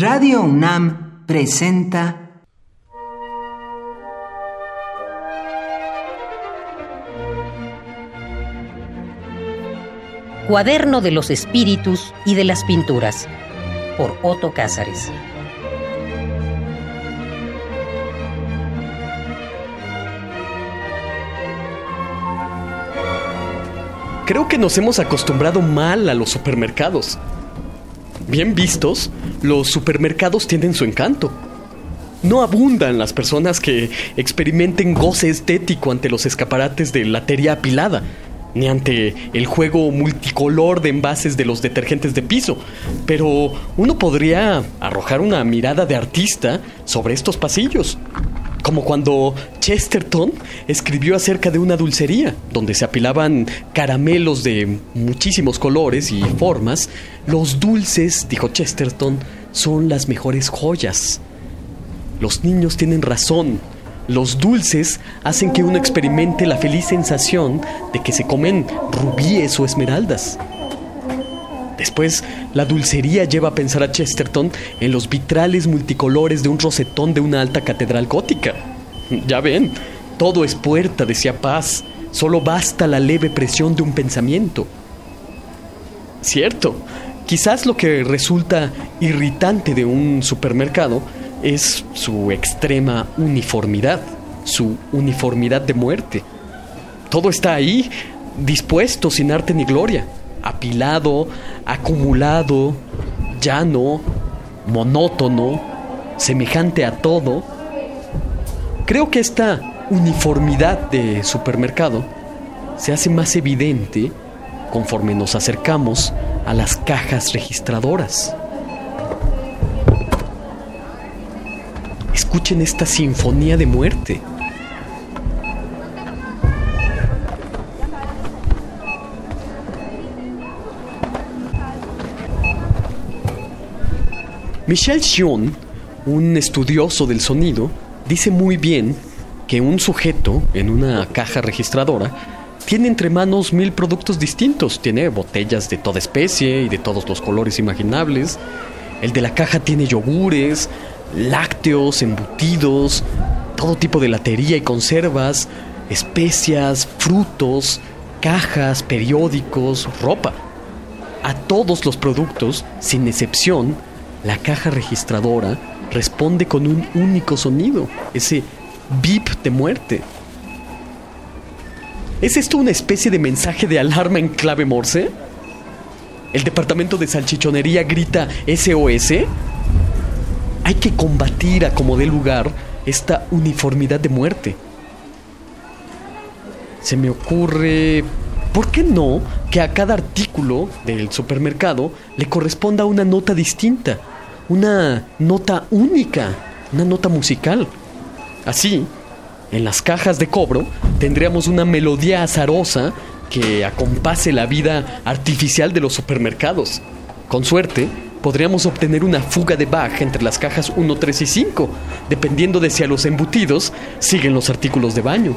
Radio UNAM presenta Cuaderno de los Espíritus y de las Pinturas por Otto Cázares. Creo que nos hemos acostumbrado mal a los supermercados. Bien vistos, los supermercados tienen su encanto. No abundan las personas que experimenten goce estético ante los escaparates de latería apilada, ni ante el juego multicolor de envases de los detergentes de piso, pero uno podría arrojar una mirada de artista sobre estos pasillos como cuando Chesterton escribió acerca de una dulcería, donde se apilaban caramelos de muchísimos colores y formas. Los dulces, dijo Chesterton, son las mejores joyas. Los niños tienen razón. Los dulces hacen que uno experimente la feliz sensación de que se comen rubíes o esmeraldas. Después, la dulcería lleva a pensar a Chesterton en los vitrales multicolores de un rosetón de una alta catedral gótica. Ya ven, todo es puerta, decía Paz, solo basta la leve presión de un pensamiento. Cierto, quizás lo que resulta irritante de un supermercado es su extrema uniformidad, su uniformidad de muerte. Todo está ahí, dispuesto sin arte ni gloria apilado, acumulado, llano, monótono, semejante a todo. Creo que esta uniformidad de supermercado se hace más evidente conforme nos acercamos a las cajas registradoras. Escuchen esta sinfonía de muerte. Michel Chion, un estudioso del sonido, dice muy bien que un sujeto en una caja registradora tiene entre manos mil productos distintos. Tiene botellas de toda especie y de todos los colores imaginables. El de la caja tiene yogures, lácteos, embutidos, todo tipo de latería y conservas, especias, frutos, cajas, periódicos, ropa. A todos los productos, sin excepción, la caja registradora responde con un único sonido, ese bip de muerte. ¿Es esto una especie de mensaje de alarma en clave Morse? ¿El departamento de salchichonería grita SOS? Hay que combatir a como dé lugar esta uniformidad de muerte. Se me ocurre, ¿por qué no que a cada artículo del supermercado le corresponda una nota distinta? una nota única, una nota musical. Así, en las cajas de cobro tendríamos una melodía azarosa que acompase la vida artificial de los supermercados. Con suerte, podríamos obtener una fuga de Bach entre las cajas 1, 3 y 5, dependiendo de si a los embutidos siguen los artículos de baño.